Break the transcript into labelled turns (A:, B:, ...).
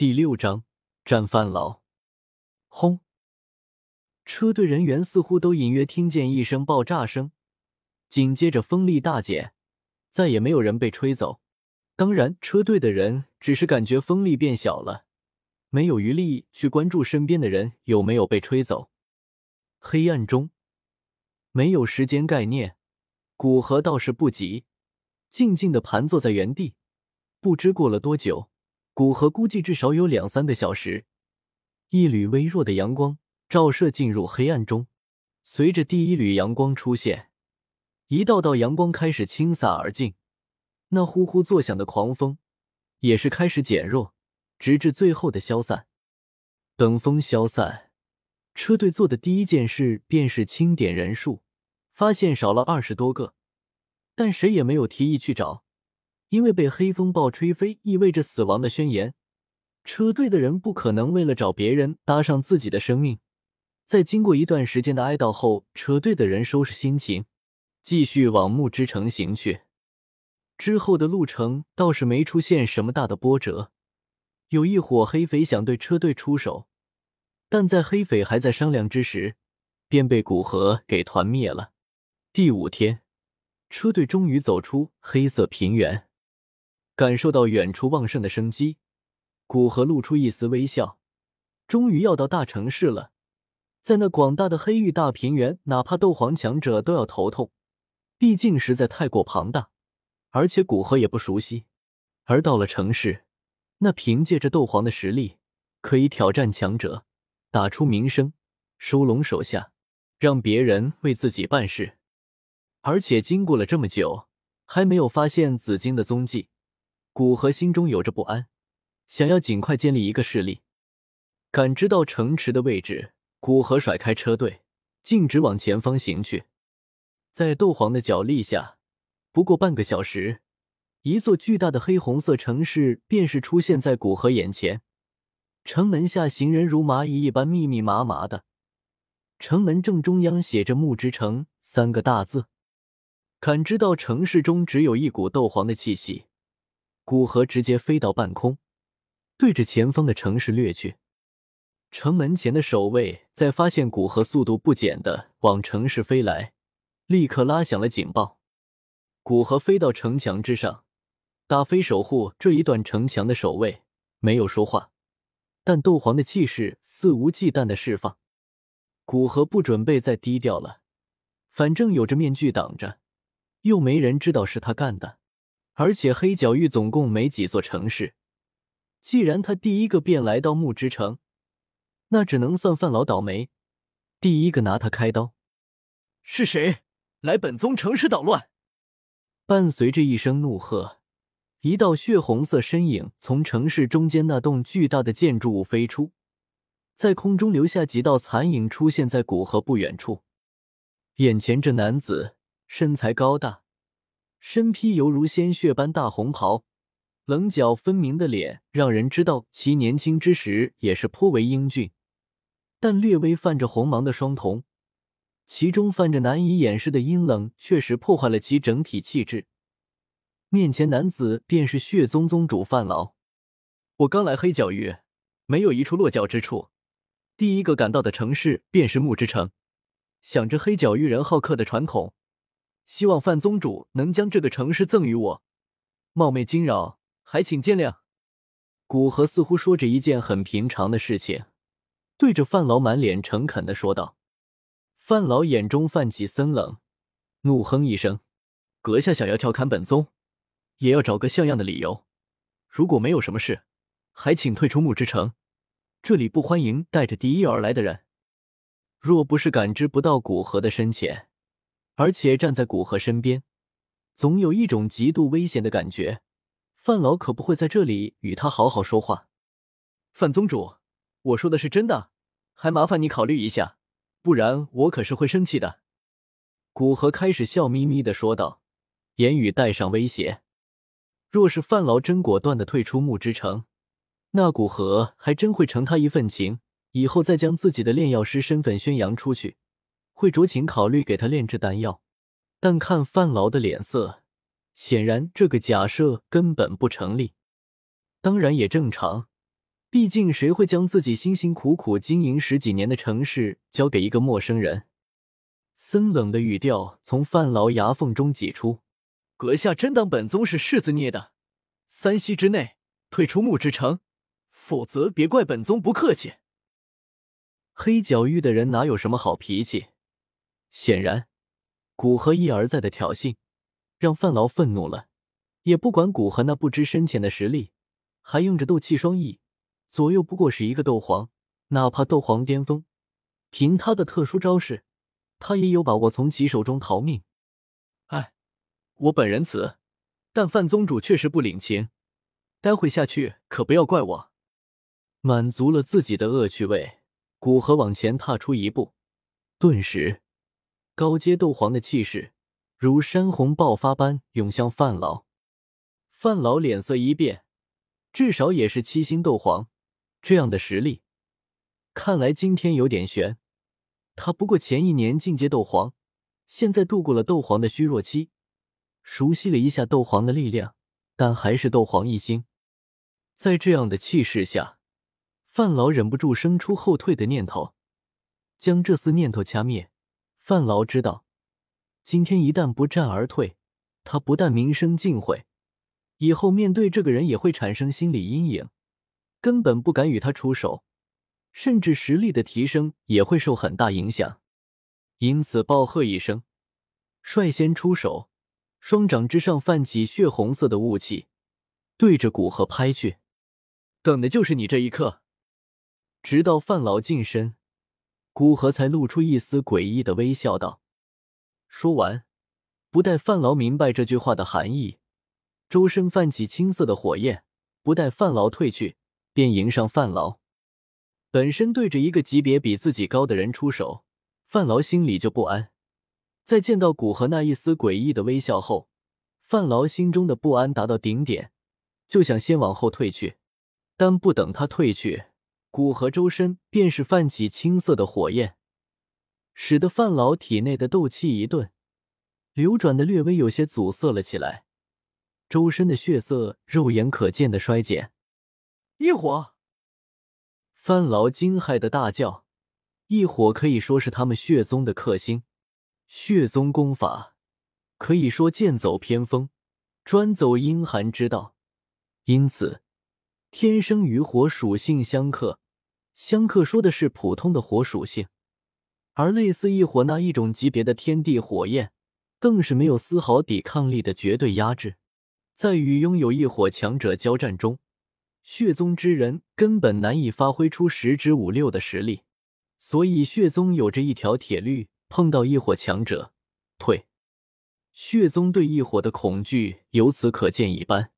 A: 第六章战犯老。轰！车队人员似乎都隐约听见一声爆炸声，紧接着风力大减，再也没有人被吹走。当然，车队的人只是感觉风力变小了，没有余力去关注身边的人有没有被吹走。黑暗中，没有时间概念，古河倒是不急，静静的盘坐在原地。不知过了多久。古河估计至少有两三个小时，一缕微弱的阳光照射进入黑暗中。随着第一缕阳光出现，一道道阳光开始倾洒而进，那呼呼作响的狂风也是开始减弱，直至最后的消散。等风消散，车队做的第一件事便是清点人数，发现少了二十多个，但谁也没有提议去找。因为被黑风暴吹飞意味着死亡的宣言，车队的人不可能为了找别人搭上自己的生命。在经过一段时间的哀悼后，车队的人收拾心情，继续往木之城行去。之后的路程倒是没出现什么大的波折。有一伙黑匪想对车队出手，但在黑匪还在商量之时，便被古河给团灭了。第五天，车队终于走出黑色平原。感受到远处旺盛的生机，古河露出一丝微笑。终于要到大城市了，在那广大的黑域大平原，哪怕斗皇强者都要头痛，毕竟实在太过庞大，而且古河也不熟悉。而到了城市，那凭借着斗皇的实力，可以挑战强者，打出名声，收拢手下，让别人为自己办事。而且经过了这么久，还没有发现紫金的踪迹。古河心中有着不安，想要尽快建立一个势力。感知到城池的位置，古河甩开车队，径直往前方行去。在斗皇的脚力下，不过半个小时，一座巨大的黑红色城市便是出现在古河眼前。城门下行人如蚂蚁一般密密麻麻的，城门正中央写着“木之城”三个大字。感知到城市中只有一股斗皇的气息。古河直接飞到半空，对着前方的城市掠去。城门前的守卫在发现古河速度不减的往城市飞来，立刻拉响了警报。古河飞到城墙之上，大飞守护这一段城墙的守卫没有说话，但斗皇的气势肆无忌惮的释放。古河不准备再低调了，反正有着面具挡着，又没人知道是他干的。而且黑角域总共没几座城市，既然他第一个便来到木之城，那只能算范老倒霉，第一个拿他开刀。
B: 是谁来本宗城市捣乱？
A: 伴随着一声怒喝，一道血红色身影从城市中间那栋巨大的建筑物飞出，在空中留下几道残影，出现在古河不远处。眼前这男子身材高大。身披犹如鲜血般大红袍，棱角分明的脸让人知道其年轻之时也是颇为英俊，但略微泛着红芒的双瞳，其中泛着难以掩饰的阴冷，确实破坏了其整体气质。面前男子便是血宗宗主范劳。我刚来黑角域，没有一处落脚之处，第一个赶到的城市便是木之城，想着黑角域人好客的传统。希望范宗主能将这个城市赠予我，冒昧惊扰，还请见谅。古河似乎说着一件很平常的事情，对着范老满脸诚恳的说道。范老眼中泛起森冷，怒哼一声：“阁下想要调侃本宗，也要找个像样的理由。如果没有什么事，还请退出木之城，这里不欢迎带着敌意而来的人。”若不是感知不到古河的深浅。而且站在古河身边，总有一种极度危险的感觉。范老可不会在这里与他好好说话。范宗主，我说的是真的，还麻烦你考虑一下，不然我可是会生气的。古河开始笑眯眯的说道，言语带上威胁。若是范老真果断的退出木之城，那古河还真会承他一份情，以后再将自己的炼药师身份宣扬出去。会酌情考虑给他炼制丹药，但看范劳的脸色，显然这个假设根本不成立。当然也正常，毕竟，谁会将自己辛辛苦苦经营十几年的城市交给一个陌生人？森冷的语调从范老牙缝中挤出：“
B: 阁下真当本宗是柿子捏的？三息之内退出木之城，否则别怪本宗不客气。”
A: 黑角域的人哪有什么好脾气？显然，古河一而再的挑衅让范劳愤怒了，也不管古河那不知深浅的实力，还用着斗气双翼。左右不过是一个斗皇，哪怕斗皇巅峰，凭他的特殊招式，他也有把握从其手中逃命。
B: 哎，我本仁慈，但范宗主确实不领情，待会下去可不要怪我。
A: 满足了自己的恶趣味，古河往前踏出一步，顿时高阶斗皇的气势如山洪爆发般涌向范老。范老脸色一变，至少也是七星斗皇。这样的实力，看来今天有点悬。他不过前一年进阶斗皇，现在度过了斗皇的虚弱期，熟悉了一下斗皇的力量，但还是斗皇一星。在这样的气势下，范老忍不住生出后退的念头，将这丝念头掐灭。范老知道，今天一旦不战而退，他不但名声尽毁，以后面对这个人也会产生心理阴影。根本不敢与他出手，甚至实力的提升也会受很大影响。因此，暴喝一声，率先出手，双掌之上泛起血红色的雾气，对着古河拍去。
B: 等的就是你这一刻。
A: 直到范老近身，古河才露出一丝诡异的微笑，道：“说完，不待范劳明白这句话的含义，周身泛起青色的火焰，不待范劳退去。”便迎上范劳，本身对着一个级别比自己高的人出手，范劳心里就不安。在见到古河那一丝诡异的微笑后，范劳心中的不安达到顶点，就想先往后退去。但不等他退去，古河周身便是泛起青色的火焰，使得范老体内的斗气一顿，流转的略微有些阻塞了起来，周身的血色肉眼可见的衰减。
B: 异火，
A: 范劳惊骇的大叫：“异火可以说是他们血宗的克星，血宗功法可以说剑走偏锋，专走阴寒之道，因此天生与火属性相克。相克说的是普通的火属性，而类似异火那一种级别的天地火焰，更是没有丝毫抵抗力的绝对压制，在与拥有异火强者交战中。”血宗之人根本难以发挥出十之五六的实力，所以血宗有着一条铁律：碰到异火强者，退。血宗对异火的恐惧由此可见一斑。